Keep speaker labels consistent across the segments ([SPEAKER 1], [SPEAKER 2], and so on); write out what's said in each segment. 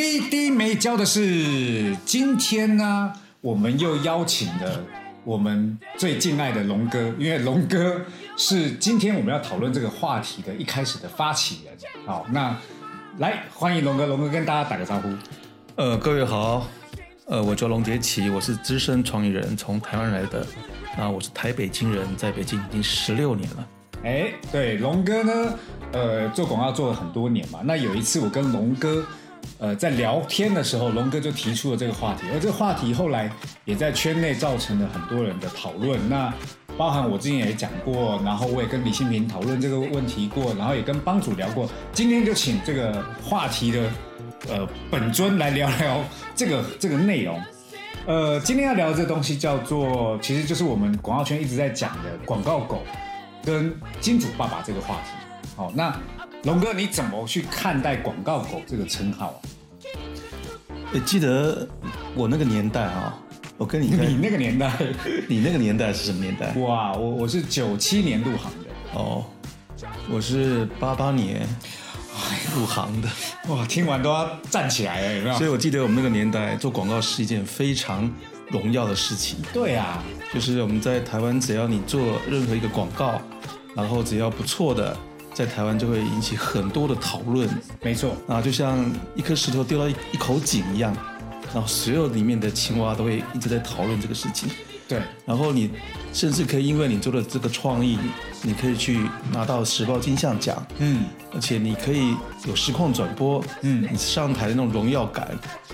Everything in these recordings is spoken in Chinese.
[SPEAKER 1] CD 没教的是，今天呢，我们又邀请了我们最敬爱的龙哥，因为龙哥是今天我们要讨论这个话题的一开始的发起人。好，那来欢迎龙哥，龙哥跟大家打个招呼。
[SPEAKER 2] 呃，各位好，呃，我叫龙杰奇，我是资深创意人，从台湾来的。那我是台北京人，在北京已经十六年了。
[SPEAKER 1] 哎，对，龙哥呢，呃，做广告做了很多年嘛。那有一次我跟龙哥。呃，在聊天的时候，龙哥就提出了这个话题，而这个话题后来也在圈内造成了很多人的讨论。那包含我之前也讲过，然后我也跟李新平讨论这个问题过，然后也跟帮主聊过。今天就请这个话题的呃本尊来聊聊这个 这个内容。呃，今天要聊的这东西叫做，其实就是我们广告圈一直在讲的广告狗跟金主爸爸这个话题。好，那。龙哥，你怎么去看待“广告狗”这个称号啊？
[SPEAKER 2] 记得我那个年代啊，我跟你
[SPEAKER 1] 你那个年代，
[SPEAKER 2] 你那个年代是什么年代？
[SPEAKER 1] 哇，我我是九七年入行的哦，
[SPEAKER 2] 我是八八年入行的。
[SPEAKER 1] 哇，听完都要站起来了，有没有？
[SPEAKER 2] 所以我记得我们那个年代做广告是一件非常荣耀的事情。
[SPEAKER 1] 对啊，
[SPEAKER 2] 就是我们在台湾，只要你做任何一个广告，然后只要不错的。在台湾就会引起很多的讨论，
[SPEAKER 1] 没错。
[SPEAKER 2] 啊，就像一颗石头丢到一一口井一样，然后所有里面的青蛙都会一直在讨论这个事情。
[SPEAKER 1] 对，
[SPEAKER 2] 然后你甚至可以因为你做的这个创意，你可以去拿到时报金像奖，嗯，而且你可以有实况转播，嗯，你上台的那种荣耀感，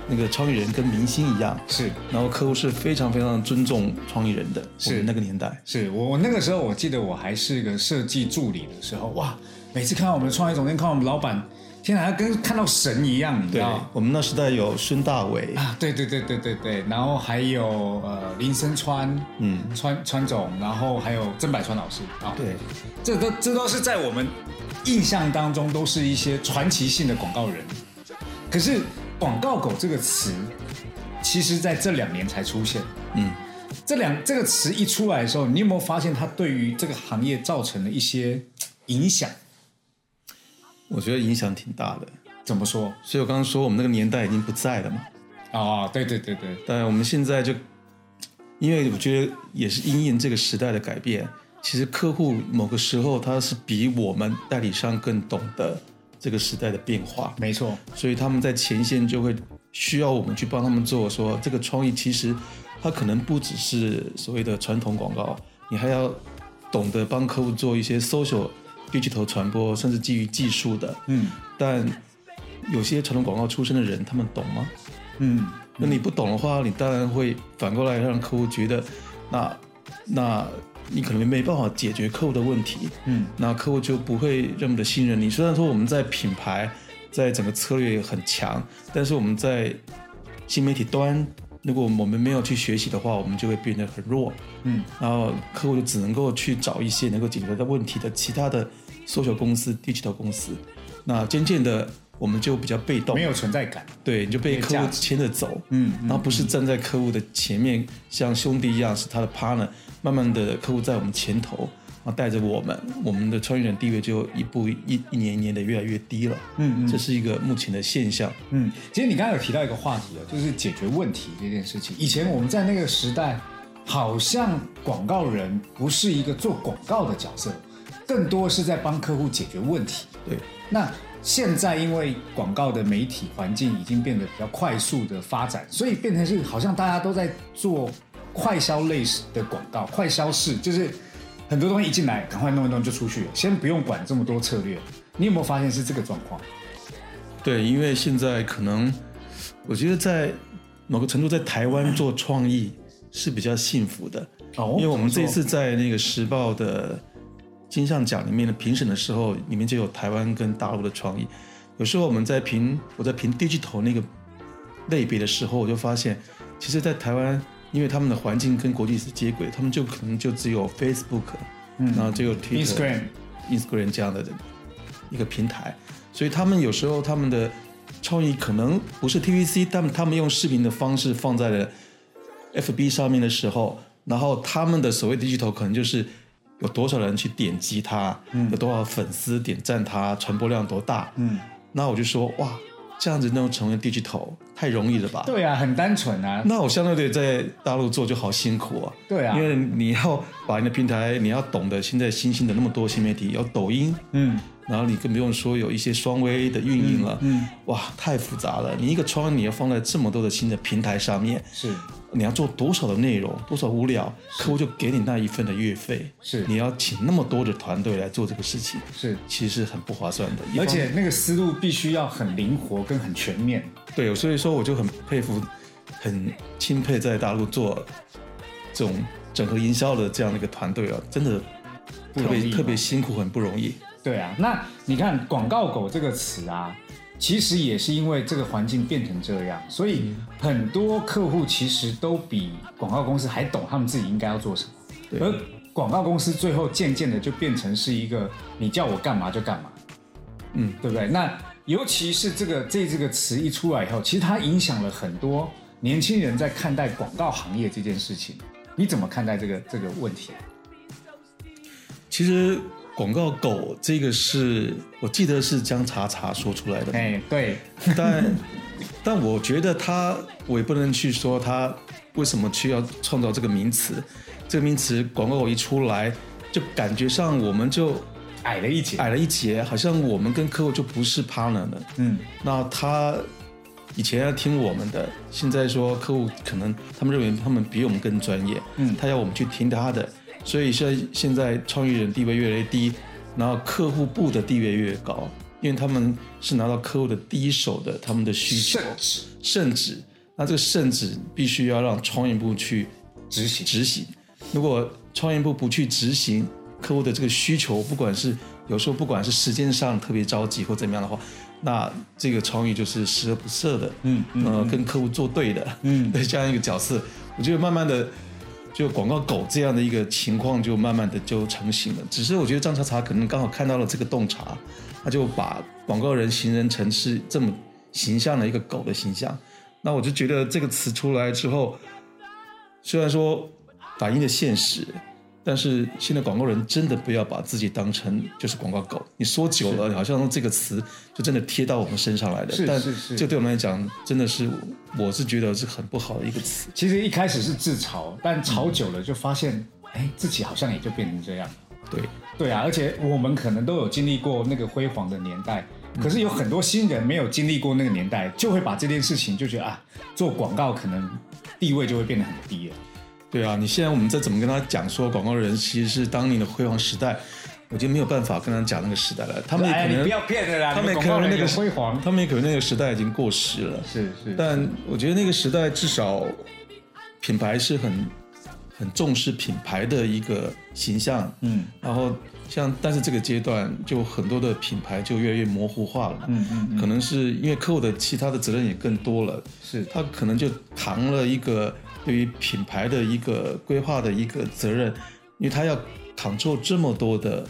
[SPEAKER 2] 那个创意人跟明星一样，
[SPEAKER 1] 是，
[SPEAKER 2] 然后客户是非常非常尊重创意人的，是。那个年代，
[SPEAKER 1] 是我我那个时候我记得我还是个设计助理的时候，哇，每次看到我们的创业总监，看到我们老板。天哪，跟看到神一样，你知道？
[SPEAKER 2] 我们那时代有孙大伟
[SPEAKER 1] 啊，对对对对对对，然后还有呃林森川，嗯，川川总，然后还有曾百川老师
[SPEAKER 2] 啊，对，
[SPEAKER 1] 这都这都是在我们印象当中都是一些传奇性的广告人。可是“广告狗”这个词，其实在这两年才出现。嗯，这两这个词一出来的时候，你有没有发现它对于这个行业造成了一些影响？
[SPEAKER 2] 我觉得影响挺大的，
[SPEAKER 1] 怎么说？
[SPEAKER 2] 所以我刚刚说我们那个年代已经不在了嘛。
[SPEAKER 1] 啊，对对对对。
[SPEAKER 2] 但我们现在就，因为我觉得也是因应这个时代的改变，其实客户某个时候他是比我们代理商更懂得这个时代的变化。
[SPEAKER 1] 没错。
[SPEAKER 2] 所以他们在前线就会需要我们去帮他们做，说这个创意其实它可能不只是所谓的传统广告，你还要懂得帮客户做一些 social。Digital 传播，甚至基于技术的，嗯，但有些传统广告出身的人，他们懂吗？嗯，那你不懂的话，你当然会反过来让客户觉得，那那你可能没办法解决客户的问题，嗯，那客户就不会这么的信任你。虽然说我们在品牌，在整个策略很强，但是我们在新媒体端。如果我们没有去学习的话，我们就会变得很弱。嗯，然后客户就只能够去找一些能够解决的问题的其他的搜索公司、digital 公司。那渐渐的，我们就比较被动，
[SPEAKER 1] 没有存在感。
[SPEAKER 2] 对，你就被客户牵着走。嗯，然后不是站在客户的前面，像兄弟一样是他的 partner。慢慢的，客户在我们前头。带着我们，我们的创业人地位就一步一一年一年的越来越低了。嗯嗯，这是一个目前的现象。
[SPEAKER 1] 嗯，其实你刚才有提到一个话题啊，就是解决问题这件事情。以前我们在那个时代，好像广告人不是一个做广告的角色，更多是在帮客户解决问题。
[SPEAKER 2] 对。
[SPEAKER 1] 那现在因为广告的媒体环境已经变得比较快速的发展，所以变成是好像大家都在做快销类的广告，快销式就是。很多东西一进来，赶快弄一弄就出去，先不用管这么多策略。你有没有发现是这个状况？
[SPEAKER 2] 对，因为现在可能，我觉得在某个程度，在台湾做创意是比较幸福的。哦，因为我们这次在那个时报的金像奖里面的评审的时候，里面就有台湾跟大陆的创意。有时候我们在评我在评 digital 那个类别的时候，我就发现其实，在台湾，因为他们的环境跟国际是接轨，他们就可能就只有 Facebook，嗯，然后只有 Twitter、
[SPEAKER 1] Instagram
[SPEAKER 2] Instagram 这样的一个平台，所以他们有时候他们的创意可能不是 TVC，但他们用视频的方式放在了 FB 上面的时候，然后他们的所谓 digital 可能就是有多少人去点击它，有多少粉丝点赞它，传播量多大，
[SPEAKER 1] 嗯，
[SPEAKER 2] 那我就说哇，这样子能成为 digital 太容易了吧？
[SPEAKER 1] 对啊，很单纯啊，
[SPEAKER 2] 那我相对的在大陆做就好辛苦啊。
[SPEAKER 1] 对啊
[SPEAKER 2] 因为你要把你的平台，你要懂得现在新兴的那么多新媒体，有抖音，
[SPEAKER 1] 嗯，
[SPEAKER 2] 然后你更不用说有一些双微的运营了，
[SPEAKER 1] 嗯，
[SPEAKER 2] 哇，太复杂了。你一个窗你要放在这么多的新的平台上面，
[SPEAKER 1] 是
[SPEAKER 2] 你要做多少的内容，多少物料，客户就给你那一份的月费，
[SPEAKER 1] 是
[SPEAKER 2] 你要请那么多的团队来做这个事情，
[SPEAKER 1] 是，
[SPEAKER 2] 其实是很不划算的。
[SPEAKER 1] 而且那个思路必须要很灵活跟很全面。
[SPEAKER 2] 对，所以说我就很佩服，很钦佩在大陆做这种整合营销的这样的一个团队啊，真的特别特别辛苦，很不容易。
[SPEAKER 1] 对啊，那你看“广告狗”这个词啊，其实也是因为这个环境变成这样，所以很多客户其实都比广告公司还懂他们自己应该要做什么，而广告公司最后渐渐的就变成是一个你叫我干嘛就干嘛，
[SPEAKER 2] 嗯，
[SPEAKER 1] 对不对？那尤其是这个这这个词一出来以后，其实它影响了很多年轻人在看待广告行业这件事情。你怎么看待这个这个问题？
[SPEAKER 2] 其实广告狗这个是我记得是姜茶茶说出来的，
[SPEAKER 1] 哎，对，
[SPEAKER 2] 但 但我觉得他我也不能去说他为什么去要创造这个名词，这个名词广告狗一出来，就感觉上我们就
[SPEAKER 1] 矮了一截，
[SPEAKER 2] 矮了一截，好像我们跟客户就不是 partner 了。
[SPEAKER 1] 嗯，
[SPEAKER 2] 那他以前要听我们的，现在说客户可能他们认为他们比我们更专业，
[SPEAKER 1] 嗯。
[SPEAKER 2] 他要我们去听他的，所以现在现在创意人地位越来越低，然后客户部的地位越高，因为他们是拿到客户的第一手的他们的需求
[SPEAKER 1] 甚至
[SPEAKER 2] 甚至，那这个甚至必须要让创业部去
[SPEAKER 1] 执行。
[SPEAKER 2] 执行。如果创业部不去执行客户的这个需求，不管是有时候不管是时间上特别着急或怎么样的话，那这个创意就是十恶不赦的，
[SPEAKER 1] 嗯嗯
[SPEAKER 2] 呃，跟客户作对的，
[SPEAKER 1] 嗯
[SPEAKER 2] 对这样一个角色，我觉得慢慢的。就广告狗这样的一个情况，就慢慢的就成型了。只是我觉得张茶茶可能刚好看到了这个洞察，他就把广告人形容成是这么形象的一个狗的形象。那我就觉得这个词出来之后，虽然说反映了现实，但是现在广告人真的不要把自己当成就是广告狗。你说久了，好像这个词就真的贴到我们身上来的。但
[SPEAKER 1] 是
[SPEAKER 2] 这对我们来讲，真的是我是觉得是很不好的一个词。
[SPEAKER 1] 其实一开始是自嘲，但吵久了就发现，哎、自己好像也就变成这样。
[SPEAKER 2] 对，
[SPEAKER 1] 对啊，而且我们可能都有经历过那个辉煌的年代，可是有很多新人没有经历过那个年代，就会把这件事情就觉得啊，做广告可能地位就会变得很低了。
[SPEAKER 2] 对啊，你现在我们再怎么跟他讲说广告人其实是当年的辉煌时代，我觉得没有办法跟他讲那个时代了。他们也可能，
[SPEAKER 1] 不要骗了啦，
[SPEAKER 2] 他们可能那个
[SPEAKER 1] 辉煌，
[SPEAKER 2] 他们也可能那个时代已经过时了。
[SPEAKER 1] 是是，
[SPEAKER 2] 但我觉得那个时代至少品牌是很很重视品牌的一个形象，
[SPEAKER 1] 嗯。
[SPEAKER 2] 然后像但是这个阶段就很多的品牌就越来越模糊化了，
[SPEAKER 1] 嗯嗯嗯，
[SPEAKER 2] 可能是因为客户的其他的责任也更多了，
[SPEAKER 1] 是。
[SPEAKER 2] 他可能就扛了一个对于品牌的一个规划的一个责任，因为他要 control 这么多的，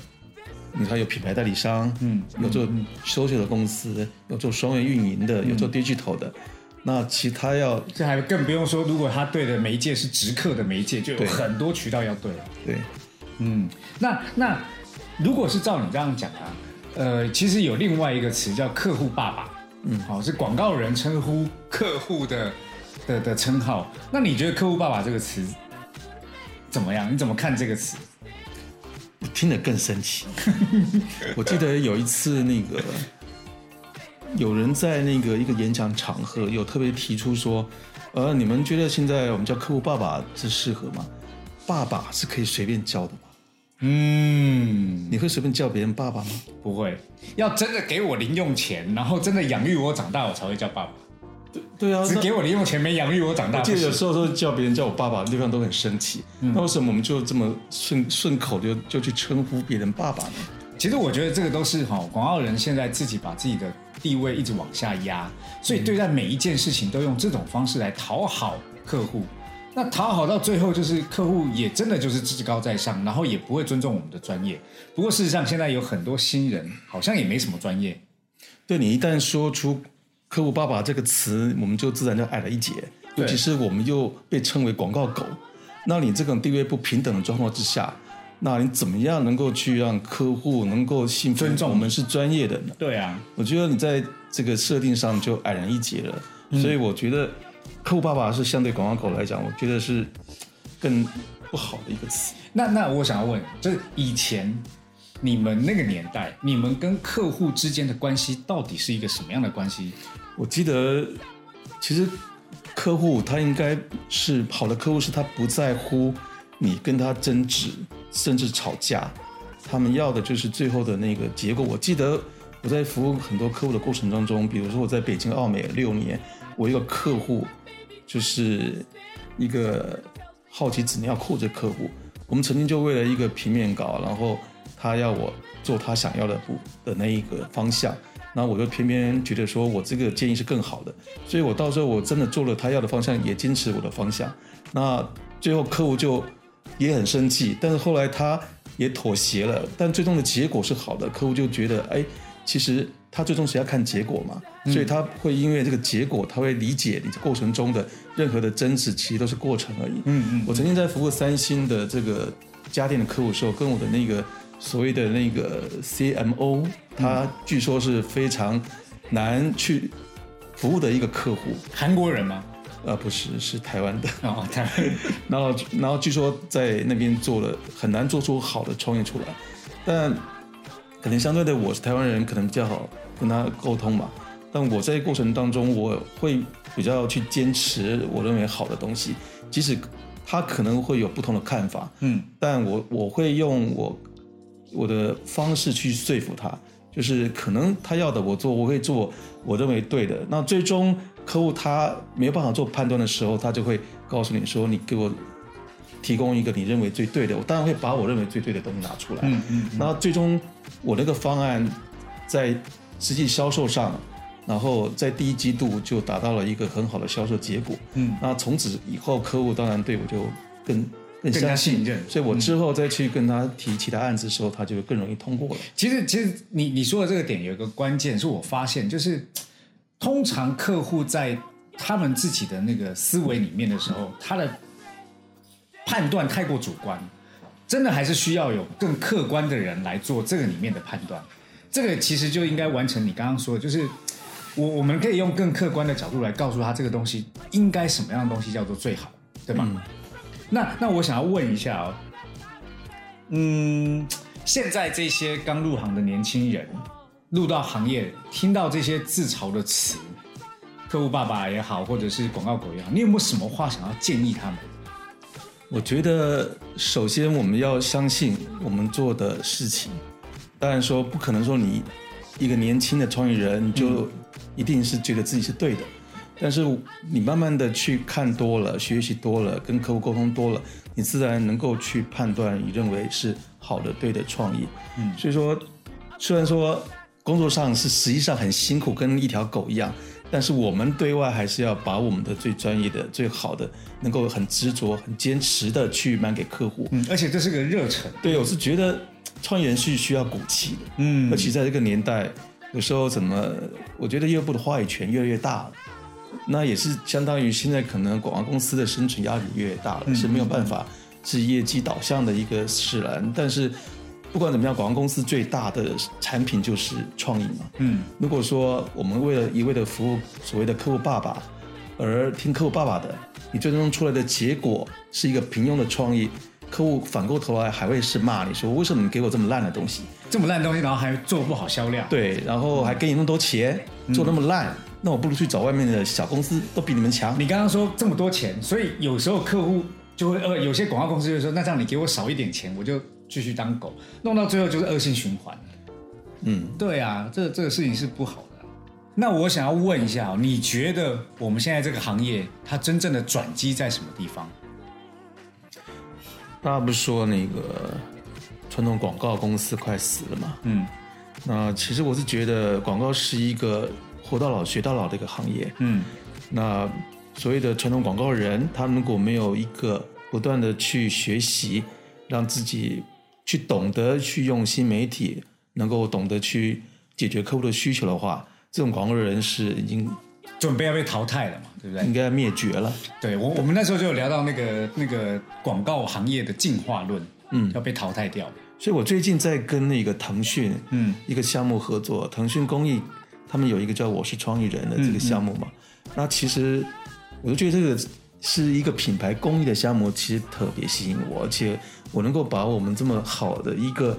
[SPEAKER 2] 你看有品牌代理商，
[SPEAKER 1] 嗯
[SPEAKER 2] 有做 social 的公司，有做双元运营的，有
[SPEAKER 1] 嗯
[SPEAKER 2] 做 digital 的，那其他要
[SPEAKER 1] 这还更不用说，如果他对的媒介是直客的媒介，就有很多渠道要对。
[SPEAKER 2] 对。
[SPEAKER 1] 嗯，那那如果是照你这样讲啊，呃，其实有另外一个词叫客户爸爸，嗯，好、是广告人称呼客户的的的称号。那你觉得客户爸爸这个词怎么样？你怎么看这个词？
[SPEAKER 2] 听得更生气。我记得有一次那个有人在那个一个演讲场合有特别提出说，呃，你们觉得现在我们叫客户爸爸是适合吗？爸爸是可以随便叫的吗？
[SPEAKER 1] 嗯，
[SPEAKER 2] 你会随便叫别人爸爸吗？
[SPEAKER 1] 不会，要真的给我零用钱，然后真的养育我长大，我才会叫爸爸。
[SPEAKER 2] 对啊，
[SPEAKER 1] 只给我零用钱，没养育我长大，
[SPEAKER 2] 我记得有时候都叫别人叫我爸爸，对方都很生气。那为什么我们就这么顺顺口就就去称呼别人爸爸呢？
[SPEAKER 1] 其实我觉得这个都是哈、广告人现在自己把自己的地位一直往下压，所以对待每一件事情都用这种方式来讨好客户。那讨好到最后，就是客户也真的就是至高在上，然后也不会尊重我们的专业。不过事实上，现在有很多新人好像也没什么专业。
[SPEAKER 2] 对你一旦说出“客户爸爸”这个词，我们就自然就矮了一截。尤其是我们又被称为广告狗，那你这种地位不平等的状况之下，那你怎么样能够去让客户能够信服
[SPEAKER 1] 尊重
[SPEAKER 2] 我们是专业的呢？
[SPEAKER 1] 对啊，
[SPEAKER 2] 我觉得你在这个设定上就矮人一截了，
[SPEAKER 1] 嗯
[SPEAKER 2] 所以我觉得客户爸爸是相对广告狗来讲，我觉得是更不好的一个词。
[SPEAKER 1] 那那我想要问，就是以前你们那个年代，你们跟客户之间的关系到底是一个什么样的关系？
[SPEAKER 2] 我记得其实客户他应该是好的客户，是他不在乎你跟他争执，甚至吵架，他们要的就是最后的那个结果。我记得我在服务很多客户的过程当中，比如说我在北京奥美六年，我一个客户就是一个好奇纸尿裤这客户，我们曾经就为了一个平面稿，然后他要我做他想要的部的那一个方向，那我就偏偏觉得说我这个建议是更好的，所以我到时候我真的做了他要的方向，也坚持我的方向，那最后客户就也很生气，但是后来他也妥协了，但最终的结果是好的，客户就觉得哎，其实他最终是要看结果嘛，所以他会因为这个结果，他会理解你这过程中的任何的争执，其实都是过程而已。
[SPEAKER 1] 嗯嗯，
[SPEAKER 2] 我曾经在服务三星的这个家电的客户的时候，跟我的那个所谓的那个 CMO，他据说是非常难去服务的一个客户，
[SPEAKER 1] 韩国人吗？
[SPEAKER 2] 呃，不是，是台湾的。
[SPEAKER 1] 哦，台湾
[SPEAKER 2] 然后，然后据说在那边做了很难做出好的创业出来，但可能相对的我是台湾人，可能比较好跟他沟通嘛。但我在过程当中，我会比较去坚持我认为好的东西，即使他可能会有不同的看法，
[SPEAKER 1] 嗯，
[SPEAKER 2] 但我我会用我我的方式去说服他，就是可能他要的我做，我会做我认为对的。那最终客户他没有办法做判断的时候，他就会告诉你说：“你给我提供一个你认为最对的。”我当然会把我认为最对的东西拿出来。
[SPEAKER 1] 嗯嗯
[SPEAKER 2] 那最终我那个方案在实际销售上，然后在第一季度就达到了一个很好的销售结果。
[SPEAKER 1] 嗯，
[SPEAKER 2] 那从此以后，客户当然对我就更更
[SPEAKER 1] 更加
[SPEAKER 2] 信
[SPEAKER 1] 任
[SPEAKER 2] 所以我之后再去跟他提其他案子的时候，他就更容易通过了。
[SPEAKER 1] 其实，其实你你说的这个点有一个关键，是我发现，就是通常客户在他们自己的那个思维里面的时候，他的判断太过主观，真的还是需要有更客观的人来做这个里面的判断。这个其实就应该完成你刚刚说的，就是我我们可以用更客观的角度来告诉他这个东西应该什么样的东西叫做最好，对吗？那那我想要问一下哦，嗯，现在这些刚入行的年轻人，入到行业，听到这些自嘲的词，客户爸爸也好，或者是广告狗也好，你有没有什么话想要建议他们？
[SPEAKER 2] 我觉得首先我们要相信我们做的事情，当然说不可能说你一个年轻的创业人就一定是觉得自己是对的，但是你慢慢的去看多了，学习多了，跟客户沟通多了，你自然能够去判断你认为是好的、对的创意。
[SPEAKER 1] 嗯
[SPEAKER 2] 所以说，虽然说工作上是实际上很辛苦，跟一条狗一样，但是我们对外还是要把我们的最专业的、最好的，能够很执着、很坚持的去卖给客户。
[SPEAKER 1] 嗯，而且这是个热忱，
[SPEAKER 2] 对，我是觉得创业人是需要骨气的，
[SPEAKER 1] 嗯
[SPEAKER 2] 而且在这个年代，有时候怎么，我觉得业务部的话语权越来越大了。那也是相当于现在可能广告公司的生存压力越大了，是没有办法是业绩导向的一个使然。但是不管怎么样，广告公司最大的产品就是创意嘛。
[SPEAKER 1] 嗯
[SPEAKER 2] 如果说我们为了一味的服务所谓的客户爸爸，而听客户爸爸的，你最终出来的结果是一个平庸的创意，客户反过头来还会是骂你说为什么你给我这么烂的东西？
[SPEAKER 1] 这么烂的东西，然后还做不好销量，
[SPEAKER 2] 对，然后还给你那么多钱，做那么烂，那我不如去找外面的小公司，都比你们强。
[SPEAKER 1] 你刚刚说这么多钱，所以有时候客户就会呃，有些广告公司就会说，那这样你给我少一点钱，我就继续当狗，弄到最后就是恶性循环。
[SPEAKER 2] 嗯，
[SPEAKER 1] 对啊，这这个事情是不好的。那我想要问一下哦，你觉得我们现在这个行业，它真正的转机在什么地方？
[SPEAKER 2] 大家不是说那个传统广告公司快死了吗？
[SPEAKER 1] 嗯
[SPEAKER 2] 那其实我是觉得广告是一个活到老学到老的一个行业。
[SPEAKER 1] 嗯
[SPEAKER 2] 那所谓的传统广告人，他如果没有一个不断的去学习，让自己去懂得去用新媒体，能够懂得去解决客户的需求的话，这种广告人是已经
[SPEAKER 1] 准备要被淘汰了嘛，对不对？
[SPEAKER 2] 应该灭绝了。
[SPEAKER 1] 对我，我们那时候就有聊到那个那个广告行业的进化论，嗯，要被淘汰掉。
[SPEAKER 2] 所以我最近在跟那个腾讯，
[SPEAKER 1] 嗯，
[SPEAKER 2] 一个项目合作，腾讯公益他们有一个叫“我是创意人”的这个项目嘛。那其实我就觉得这个是一个品牌公益的项目，其实特别吸引我，而且我能够把我们这么好的一个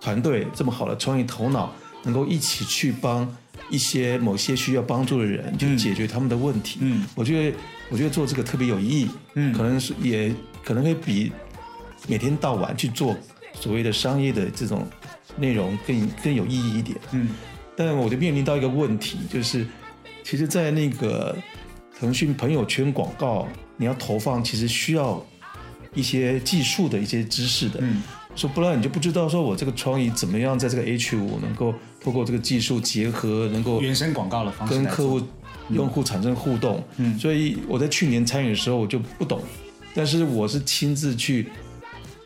[SPEAKER 2] 团队，这么好的创意头脑，能够一起去帮一些某些需要帮助的人，去解决他们的问题。
[SPEAKER 1] 嗯，
[SPEAKER 2] 我觉得我觉得做这个特别有意义。
[SPEAKER 1] 嗯
[SPEAKER 2] 可能是也可能会比每天到晚去做所谓的商业的这种内容更更有意义一点。
[SPEAKER 1] 嗯
[SPEAKER 2] 但我就面临到一个问题，就是其实，在那个腾讯朋友圈广告，你要投放，其实需要一些技术的一些知识的。
[SPEAKER 1] 嗯。
[SPEAKER 2] 说不然你就不知道说我这个创意怎么样在这个 H 五能够透过这个技术结合，能够
[SPEAKER 1] 原生广告的方式
[SPEAKER 2] 跟客户、用户产生互动。
[SPEAKER 1] 嗯。
[SPEAKER 2] 所以我在去年参与的时候我就不懂，但是我是亲自去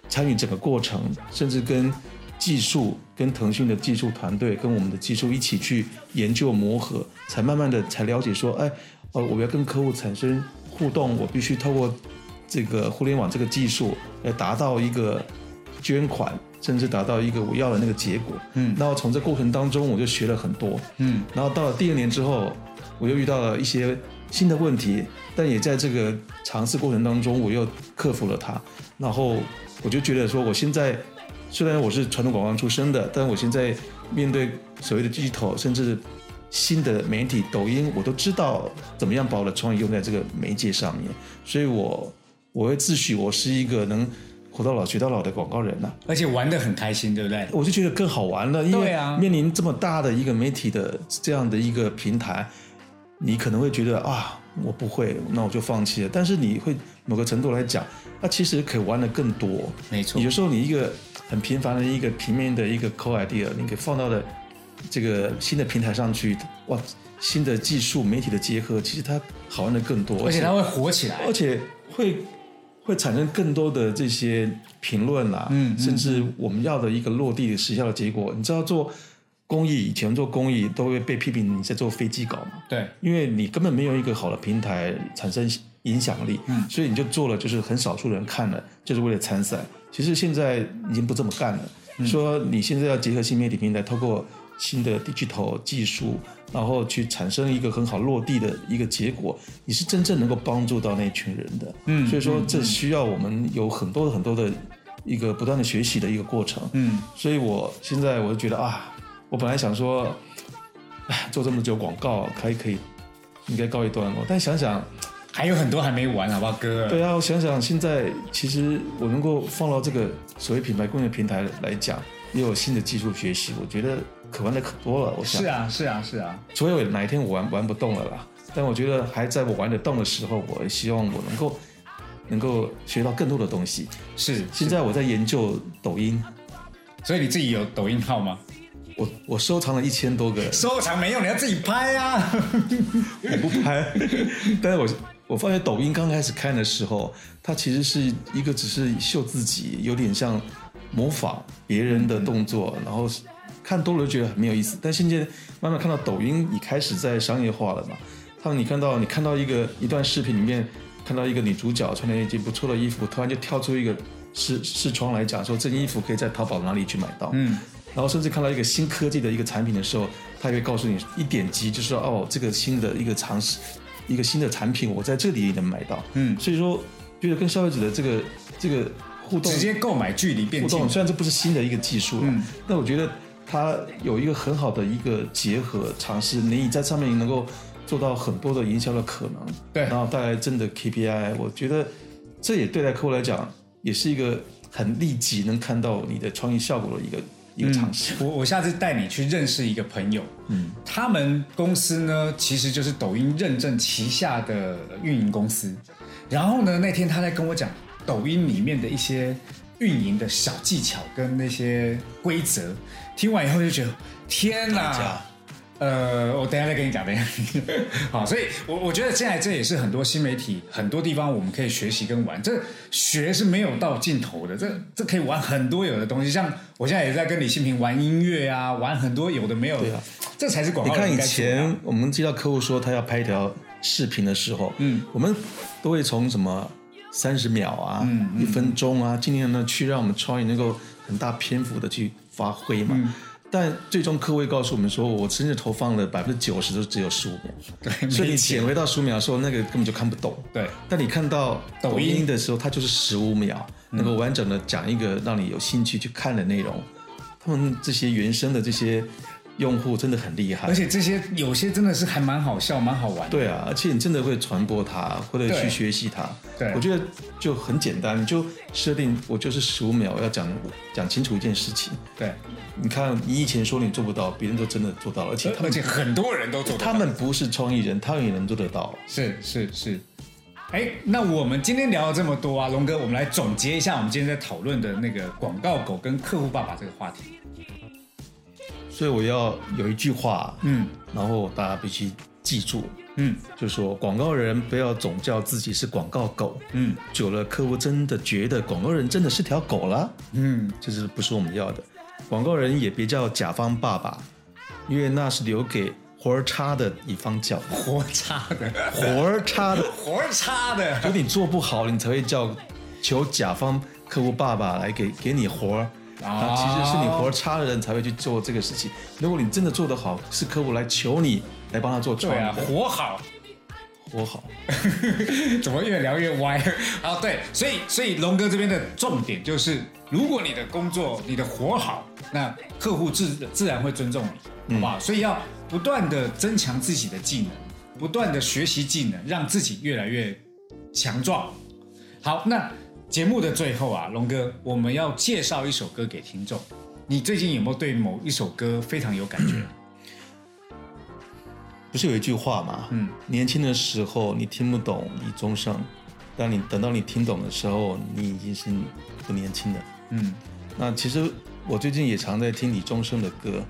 [SPEAKER 2] 参与整个过程，甚至跟技术、跟腾讯的技术团队、跟我们的技术一起去研究磨合，才慢慢的才了解说，哎，呃，我要跟客户产生互动，我必须透过这个互联网这个技术来达到一个捐款，甚至达到一个我要的那个结果。
[SPEAKER 1] 嗯
[SPEAKER 2] 然后从这过程当中，我就学了很多。
[SPEAKER 1] 嗯
[SPEAKER 2] 然后到了第二年之后，我又遇到了一些新的问题，但也在这个尝试过程当中，我又克服了它。然后我就觉得说，我现在虽然我是传统广告出身的，但我现在面对所谓的 digital，甚至新的媒体，抖音，我都知道怎么样把我的创意用在这个媒介上面。所以我我会自诩我是一个能活到老学到老的广告人呐、
[SPEAKER 1] 而且玩的很开心，对不对？
[SPEAKER 2] 我就觉得更好玩了，因为
[SPEAKER 1] 啊
[SPEAKER 2] 面临这么大的一个媒体的这样的一个平台，你可能会觉得啊，我不会，那我就放弃了。但是你会某个程度来讲，那其实可以玩的更多。
[SPEAKER 1] 没错
[SPEAKER 2] 有时候你一个很平凡的一个平面的一个 core idea，你给放到了这个新的平台上去，哇，新的技术媒体的结合，其实它好玩的更多，
[SPEAKER 1] 而且它会火起来
[SPEAKER 2] 而。且会会产生更多的这些评论啦，
[SPEAKER 1] 嗯嗯
[SPEAKER 2] 甚至我们要的一个落地的实效的结果。你知道做公益以前做公益都会被批评你在做飞机稿嘛，
[SPEAKER 1] 对，
[SPEAKER 2] 因为你根本没有一个好的平台产生影响力，
[SPEAKER 1] 嗯
[SPEAKER 2] 所以你就做了就是很少数人看了，就是为了参赛。其实现在已经不这么干了，
[SPEAKER 1] 嗯
[SPEAKER 2] 说你现在要结合新媒体平台，透过新的 digital 技术，然后去产生一个很好落地的一个结果，你是真正能够帮助到那群人的。
[SPEAKER 1] 嗯
[SPEAKER 2] 所以说这需要我们有很多很多的一个不断的学习的一个过程。
[SPEAKER 1] 嗯
[SPEAKER 2] 所以我现在我就觉得啊，我本来想说，哎，做这么久广告，可以可以，应该告一段落。但想想，
[SPEAKER 1] 还有很多还没完，好不好，哥？
[SPEAKER 2] 对啊，我想想，现在其实我能够放到这个所谓品牌工业平台来讲，也有新的技术学习，我觉得可玩的可多了。我想
[SPEAKER 1] 是，啊，是啊，是啊。
[SPEAKER 2] 除非哪一天我玩玩不动了啦，但我觉得还在我玩得动的时候，我也希望我能够能够学到更多的东西。
[SPEAKER 1] 是，
[SPEAKER 2] 现在我在研究抖音，
[SPEAKER 1] 所以你自己有抖音号吗？
[SPEAKER 2] 我我收藏了一千多个。
[SPEAKER 1] 收藏没用，你要自己拍啊。
[SPEAKER 2] 我不拍，但是我我发现抖音刚开始看的时候，它其实是一个只是秀自己，有点像模仿别人的动作，然后看多了就觉得很没有意思。但现在慢慢看到抖音已开始在商业化了嘛，他们你看到你看到一个一段视频里面看到一个女主角穿了一件不错的衣服，突然就跳出一个视视窗来讲说这件衣服可以在淘宝哪里去买到，
[SPEAKER 1] 嗯，
[SPEAKER 2] 然后甚至看到一个新科技的一个产品的时候，它也会告诉你一点击，就是说哦，这个新的一个尝试，一个新的产品，我在这里也能买到。
[SPEAKER 1] 嗯
[SPEAKER 2] 所以说，觉得跟消费者的这个这个互动
[SPEAKER 1] 直接购买距离变近
[SPEAKER 2] 互动，。虽然这不是新的一个技术了，
[SPEAKER 1] 嗯
[SPEAKER 2] 但我觉得它有一个很好的一个结合尝试，你在上面能够做到很多的营销的可能，
[SPEAKER 1] 对
[SPEAKER 2] 然后带来真的 KPI，我觉得这也对待客户来讲，也是一个很立即能看到你的创意效果的一个一个尝试。
[SPEAKER 1] 我我下次带你去认识一个朋友，
[SPEAKER 2] 嗯，
[SPEAKER 1] 他们公司呢其实就是抖音认证旗下的运营公司。然后呢，那天他在跟我讲抖音里面的一些运营的小技巧跟那些规则，听完以后就觉得天哪
[SPEAKER 2] 打架！
[SPEAKER 1] 呃，我等一下再跟你讲，等一下。好，所以我我觉得现在这也是很多新媒体很多地方我们可以学习跟玩，这学是没有到尽头的，这这可以玩很多有的东西，像我现在也在跟李新平玩音乐啊，玩很多有的没有的，
[SPEAKER 2] 对啊
[SPEAKER 1] 这才是广告
[SPEAKER 2] 你看以前我们接到客户说他要拍一条视频的时候，嗯，我们都会从什么三十秒啊、一分钟啊，尽量呢去让我们创意能够很大篇幅的去发挥嘛。但最终科威告诉我们说，我真正投放了百分之九十都只有十五秒，
[SPEAKER 1] 对，
[SPEAKER 2] 所以你
[SPEAKER 1] 没钱
[SPEAKER 2] 剪回到十五秒的时候，那个根本就看不懂。
[SPEAKER 1] 对
[SPEAKER 2] 但你看到抖
[SPEAKER 1] 音
[SPEAKER 2] 的时候，它就是十五秒，能够完整的讲一个让你有兴趣去看的内容。他们这些原生的这些用户真的很厉害
[SPEAKER 1] 而，且这些有些真的是还蛮好笑、蛮好玩的。
[SPEAKER 2] 对啊，而且你真的会传播它，或者去学习它。
[SPEAKER 1] 对
[SPEAKER 2] 我觉得就很简单，你就设定我就是十五秒，我要讲讲清楚一件事情。
[SPEAKER 1] 对，
[SPEAKER 2] 你看，你以前说你做不到，别人都真的做到了，而且他
[SPEAKER 1] 而
[SPEAKER 2] 们
[SPEAKER 1] 且很多人都做得到
[SPEAKER 2] 他们不是创意人，他们也能做得到。
[SPEAKER 1] 是是是。哎，那我们今天聊了这么多啊，龙哥，我们来总结一下我们今天在讨论的那个广告狗跟客户爸爸这个话题。
[SPEAKER 2] 所以我要有一句话，
[SPEAKER 1] 嗯。
[SPEAKER 2] 然后大家必须记住，
[SPEAKER 1] 嗯。
[SPEAKER 2] 就说广告人不要总叫自己是广告狗，
[SPEAKER 1] 嗯。
[SPEAKER 2] 久了客户真的觉得广告人真的是条狗了，
[SPEAKER 1] 嗯，
[SPEAKER 2] 这是不是我们要的？广告人也别叫甲方爸爸，因为那是留给活儿差的一方叫，
[SPEAKER 1] 活差的，
[SPEAKER 2] 活儿差的，
[SPEAKER 1] 活儿差的，
[SPEAKER 2] 就你做不好，你才会叫求甲方客户爸爸来给给你活儿。啊，其实是你活儿差的人才会去做这个事情。如果你真的做得好，是客户来求你来帮他做创
[SPEAKER 1] 对啊，活好。
[SPEAKER 2] 活好。
[SPEAKER 1] 怎么越聊越歪？啊，对，所以所以龙哥这边的重点就是，如果你的工作你的活好，那客户自自然会尊重你，好不好？所以要不断的增强自己的技能，不断的学习技能，让自己越来越强壮。好，那节目的最后啊，龙哥，我们要介绍一首歌给听众。你最近有没有对某一首歌非常有感觉？
[SPEAKER 2] 不是有一句话吗？
[SPEAKER 1] 嗯，
[SPEAKER 2] 年轻的时候你听不懂李宗盛，当你等到你听懂的时候，你已经是不年轻的。
[SPEAKER 1] 嗯
[SPEAKER 2] 那其实我最近也常在听李宗盛的歌。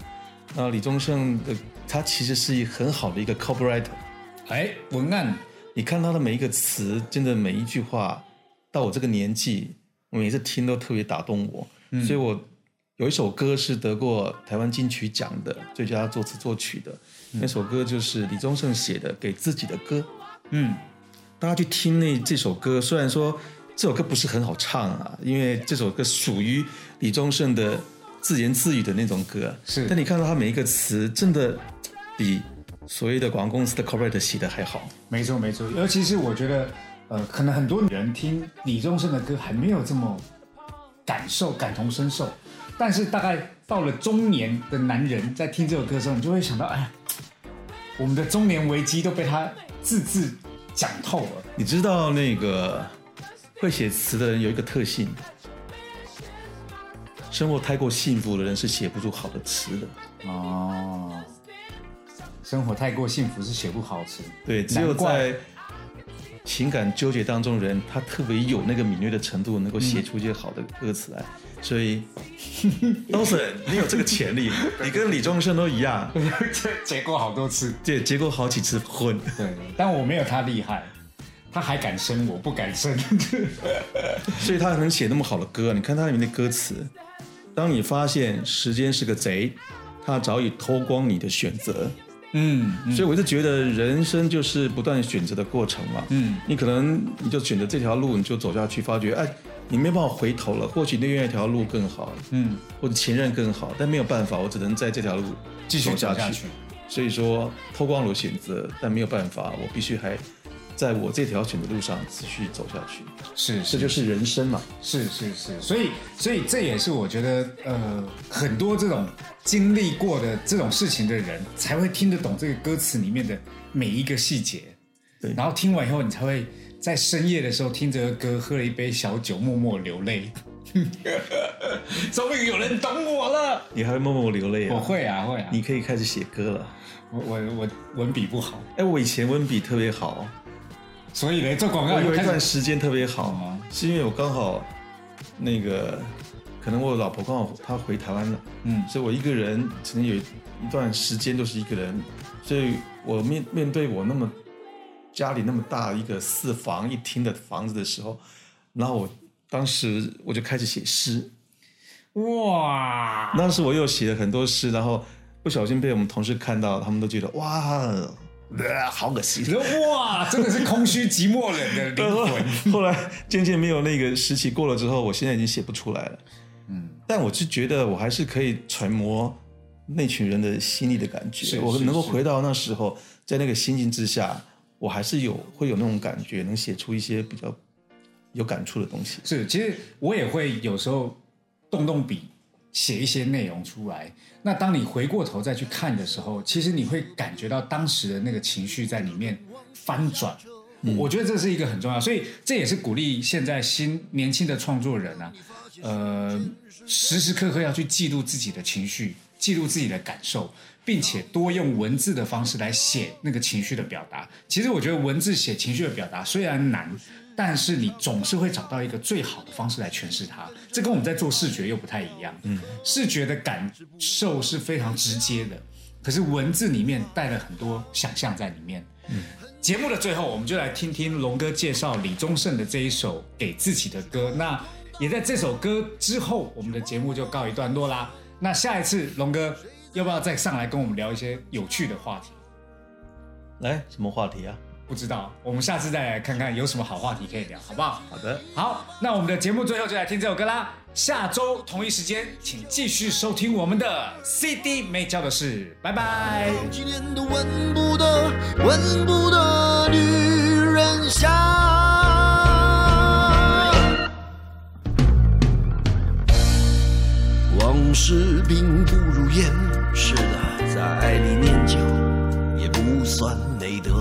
[SPEAKER 2] 那李宗盛的他其实是一很好的一个 copywriter，
[SPEAKER 1] 哎，文案，
[SPEAKER 2] 你看他的每一个词，真的每一句话，到我这个年纪，我每次听都特别打动我。所以我有一首歌是得过台湾金曲奖的最佳作词作曲的，那首歌就是李宗盛写的《给自己的歌》。
[SPEAKER 1] 嗯
[SPEAKER 2] 大家去听那这首歌，虽然说这首歌不是很好唱啊，因为这首歌属于李宗盛的自言自语的那种歌，
[SPEAKER 1] 是
[SPEAKER 2] 但你看到他每一个词，真的比所谓的广告公司的 corporate 写的还好。
[SPEAKER 1] 没错没错，尤其是我觉得，呃，可能很多人听李宗盛的歌还没有这么感受、感同身受，但是大概到了中年的男人在听这首歌的时候，你就会想到，哎呀，我们的中年危机都被他字字讲透了。
[SPEAKER 2] 你知道那个会写词的人有一个特性，生活太过幸福的人是写不出好的词的。
[SPEAKER 1] 哦，生活太过幸福是写不好词，
[SPEAKER 2] 对，只有在情感纠结当中，人他特别有那个敏锐的程度，能够写出一些好的歌词来。所以 o n 你有这个潜力，你跟李宗盛都一样，
[SPEAKER 1] 结结过好多次。
[SPEAKER 2] 对，结过好几次婚。
[SPEAKER 1] 对，但我没有他厉害，他还敢生，我不敢生。
[SPEAKER 2] 所以他能写那么好的歌。你看他里面的歌词，当你发现时间是个贼，他早已偷光你的选择。
[SPEAKER 1] 嗯
[SPEAKER 2] 所以我就觉得人生就是不断选择的过程嘛。
[SPEAKER 1] 嗯，
[SPEAKER 2] 你可能你就选择这条路，你就走下去，发觉哎，你没办法回头了。或许另外一条路更好，
[SPEAKER 1] 嗯，
[SPEAKER 2] 或者前任更好，但没有办法，我只能在这条路
[SPEAKER 1] 继续
[SPEAKER 2] 走下去。
[SPEAKER 1] 走下去。
[SPEAKER 2] 所以说，偷光了选择，但没有办法，我必须还在我这条选的路上持续走下去。
[SPEAKER 1] 是，
[SPEAKER 2] 这就是人生嘛。
[SPEAKER 1] 是是是，所以所以这也是我觉得呃很多这种经历过的这种事情的人才会听得懂这个歌词里面的每一个细节，
[SPEAKER 2] 对
[SPEAKER 1] 然后听完以后你才会在深夜的时候听这个歌，喝了一杯小酒，默默流泪。终于有人懂我了。
[SPEAKER 2] 你还会默默流泪啊？
[SPEAKER 1] 我会啊会啊，
[SPEAKER 2] 你可以开始写歌了。
[SPEAKER 1] 我我我文笔不好，
[SPEAKER 2] 哎，我以前文笔特别好，
[SPEAKER 1] 所以呢做广告
[SPEAKER 2] 我有一段时间特别好
[SPEAKER 1] 哦，
[SPEAKER 2] 是因为我刚好那个，可能我老婆刚好她回台湾了，
[SPEAKER 1] 嗯。
[SPEAKER 2] 所以我一个人曾经有一段时间都是一个人，所以我面面对我那么家里那么大一个四房一厅的房子的时候，然后我当时我就开始写诗，
[SPEAKER 1] 哇，
[SPEAKER 2] 当时我又写了很多诗，然后不小心被我们同事看到，他们都觉得哇，呃好恶心。
[SPEAKER 1] 哇，真的是空虚寂寞冷的灵魂。
[SPEAKER 2] 后来渐渐没有那个时期过了之后，我现在已经写不出来了。嗯，但我是觉得我还是可以揣摩那群人的心里的感觉，
[SPEAKER 1] 是是
[SPEAKER 2] 我能够回到那时候，在那个心境之下，我还是有会有那种感觉，能写出一些比较有感触的东西。
[SPEAKER 1] 是，其实我也会有时候动动笔，写一些内容出来。那当你回过头再去看的时候，其实你会感觉到当时的那个情绪在里面翻转。我觉得这是一个很重要，所以这也是鼓励现在新年轻的创作人啊，呃，时时刻刻要去记录自己的情绪，记录自己的感受，并且多用文字的方式来写那个情绪的表达。其实我觉得文字写情绪的表达虽然难，但是你总是会找到一个最好的方式来诠释它。这跟我们在做视觉又不太一样。嗯，视觉的感受是非常直接的，可是文字里面带了很多想象在里面。嗯。节目的最后，我们就来听听龙哥介绍李宗盛的这一首给自己的歌。那也在这首歌之后，我们的节目就告一段落啦。那下一次龙哥要不要再上来跟我们聊一些有趣的话题？
[SPEAKER 2] 来，什么话题啊？
[SPEAKER 1] 不知道，我们下次再来看看有什么好话题可以聊，好不好？
[SPEAKER 2] 好的，
[SPEAKER 1] 好，那我们的节目最后就来听这首歌啦。下周同一时间，请继续收听我们的 CD 没教的事，拜拜。
[SPEAKER 3] 几年都闻不得、闻不得女人香。往事并不如烟，是的，在爱里念旧也不算美德。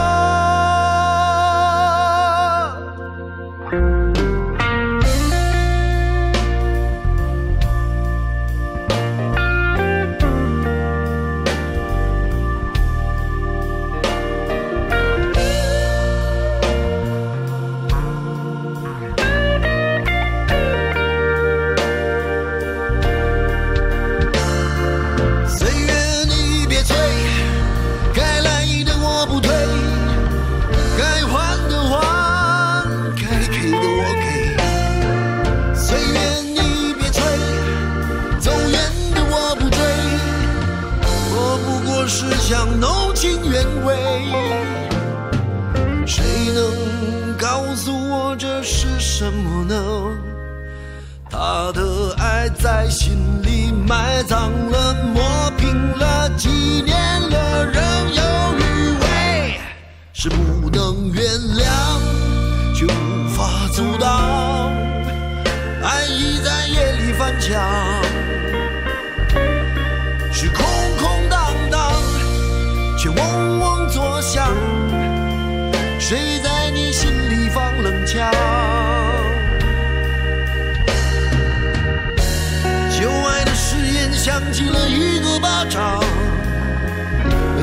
[SPEAKER 3] 能？他的爱在心里埋葬了，磨平了，几年了，仍有余味，是不能原谅，却无法阻挡。爱已在夜里翻墙，